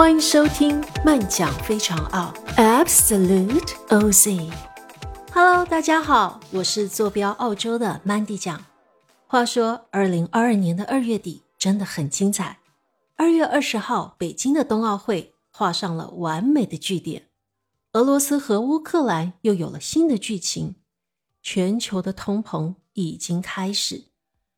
欢迎收听慢讲非常奥 Absolute OZ。Hello，大家好，我是坐标澳洲的 Mandy 讲。话说，二零二二年的二月底真的很精彩。二月二十号，北京的冬奥会画上了完美的句点。俄罗斯和乌克兰又有了新的剧情。全球的通膨已经开始，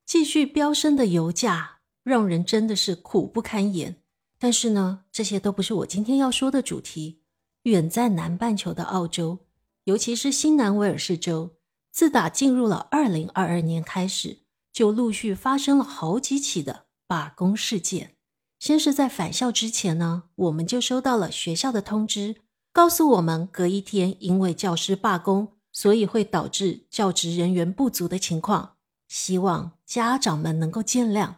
继续飙升的油价让人真的是苦不堪言。但是呢，这些都不是我今天要说的主题。远在南半球的澳洲，尤其是新南威尔士州，自打进入了二零二二年开始，就陆续发生了好几起的罢工事件。先是在返校之前呢，我们就收到了学校的通知，告诉我们隔一天因为教师罢工，所以会导致教职人员不足的情况，希望家长们能够见谅。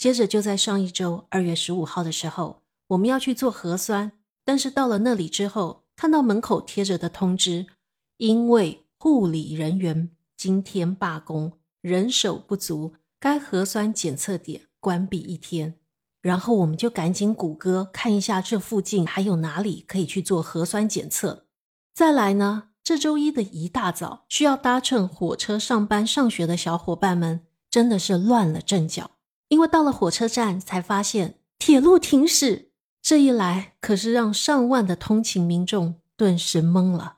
接着就在上一周二月十五号的时候，我们要去做核酸，但是到了那里之后，看到门口贴着的通知，因为护理人员今天罢工，人手不足，该核酸检测点关闭一天。然后我们就赶紧谷歌看一下这附近还有哪里可以去做核酸检测。再来呢，这周一的一大早需要搭乘火车上班上学的小伙伴们，真的是乱了阵脚。因为到了火车站，才发现铁路停驶，这一来可是让上万的通勤民众顿时懵了。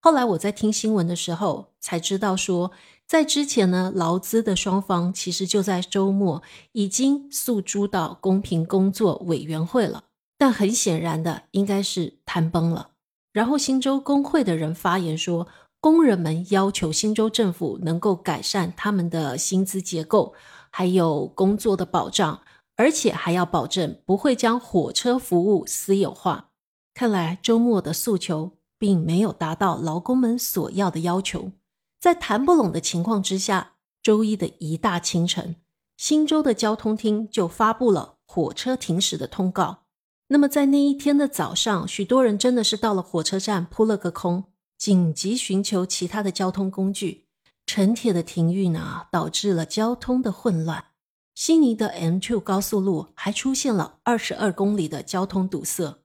后来我在听新闻的时候才知道，说在之前呢，劳资的双方其实就在周末已经诉诸到公平工作委员会了，但很显然的应该是谈崩了。然后新州工会的人发言说，工人们要求新州政府能够改善他们的薪资结构。还有工作的保障，而且还要保证不会将火车服务私有化。看来周末的诉求并没有达到劳工们所要的要求，在谈不拢的情况之下，周一的一大清晨，新州的交通厅就发布了火车停驶的通告。那么在那一天的早上，许多人真的是到了火车站扑了个空，紧急寻求其他的交通工具。城铁的停运呢，导致了交通的混乱。悉尼的 M2 高速路还出现了二十二公里的交通堵塞。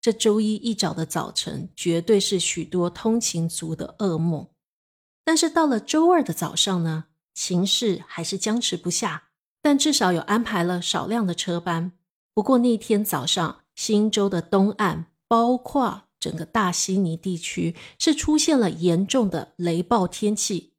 这周一一早的早晨，绝对是许多通勤族的噩梦。但是到了周二的早上呢，情势还是僵持不下。但至少有安排了少量的车班。不过那天早上，新州的东岸，包括整个大悉尼地区，是出现了严重的雷暴天气。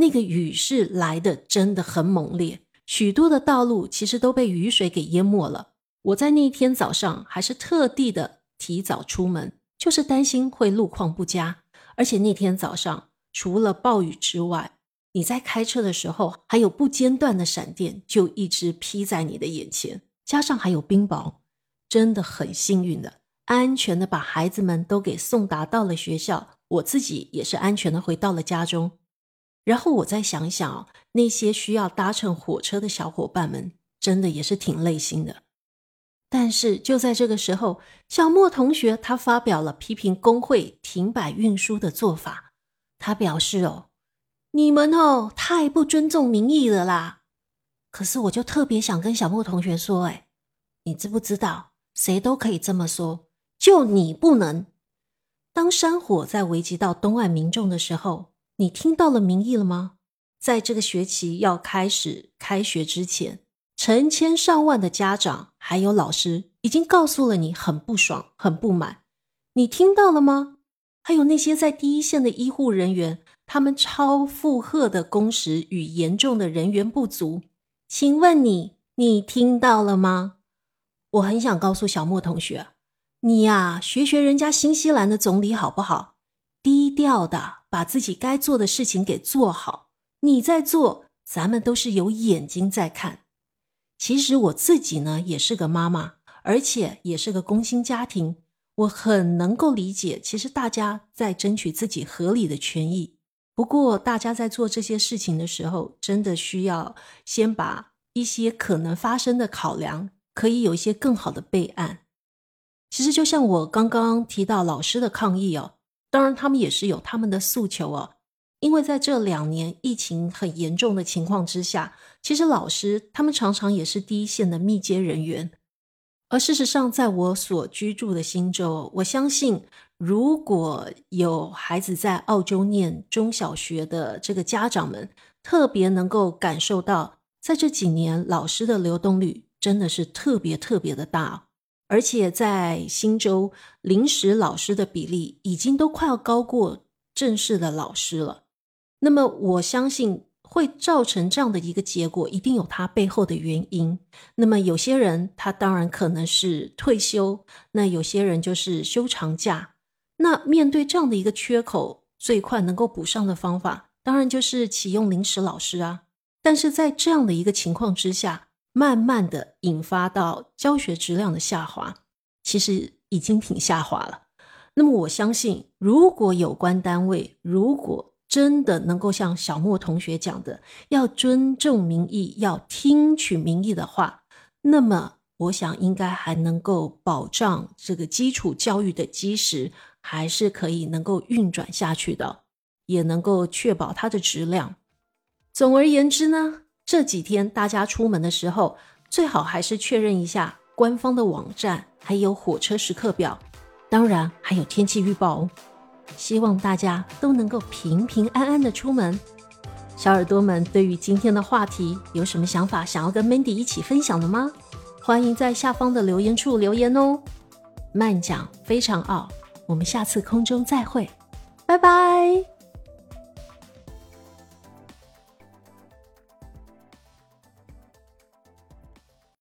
那个雨是来的真的很猛烈，许多的道路其实都被雨水给淹没了。我在那一天早上还是特地的提早出门，就是担心会路况不佳。而且那天早上除了暴雨之外，你在开车的时候还有不间断的闪电，就一直劈在你的眼前，加上还有冰雹，真的很幸运的，安全的把孩子们都给送达到了学校，我自己也是安全的回到了家中。然后我再想想哦，那些需要搭乘火车的小伙伴们，真的也是挺累心的。但是就在这个时候，小莫同学他发表了批评工会停摆运输的做法。他表示：“哦，你们哦太不尊重民意了啦！”可是我就特别想跟小莫同学说：“哎，你知不知道，谁都可以这么说，就你不能。当山火在危及到东岸民众的时候。”你听到了民意了吗？在这个学期要开始开学之前，成千上万的家长还有老师已经告诉了你很不爽、很不满。你听到了吗？还有那些在第一线的医护人员，他们超负荷的工时与严重的人员不足，请问你，你听到了吗？我很想告诉小莫同学，你呀，学学人家新西兰的总理好不好？低调的把自己该做的事情给做好。你在做，咱们都是有眼睛在看。其实我自己呢，也是个妈妈，而且也是个工薪家庭。我很能够理解，其实大家在争取自己合理的权益。不过，大家在做这些事情的时候，真的需要先把一些可能发生的考量，可以有一些更好的备案。其实，就像我刚刚提到老师的抗议哦。当然，他们也是有他们的诉求哦。因为在这两年疫情很严重的情况之下，其实老师他们常常也是第一线的密接人员。而事实上，在我所居住的新州，我相信，如果有孩子在澳洲念中小学的这个家长们，特别能够感受到，在这几年老师的流动率真的是特别特别的大，而且在新州，临时老师的比例已经都快要高过正式的老师了。那么，我相信。会造成这样的一个结果，一定有它背后的原因。那么有些人他当然可能是退休，那有些人就是休长假。那面对这样的一个缺口，最快能够补上的方法，当然就是启用临时老师啊。但是在这样的一个情况之下，慢慢的引发到教学质量的下滑，其实已经挺下滑了。那么我相信，如果有关单位如果真的能够像小莫同学讲的，要尊重民意，要听取民意的话，那么我想应该还能够保障这个基础教育的基石，还是可以能够运转下去的，也能够确保它的质量。总而言之呢，这几天大家出门的时候，最好还是确认一下官方的网站，还有火车时刻表，当然还有天气预报哦。希望大家都能够平平安安的出门。小耳朵们，对于今天的话题有什么想法，想要跟 Mandy 一起分享的吗？欢迎在下方的留言处留言哦。慢讲非常傲，我们下次空中再会，拜拜。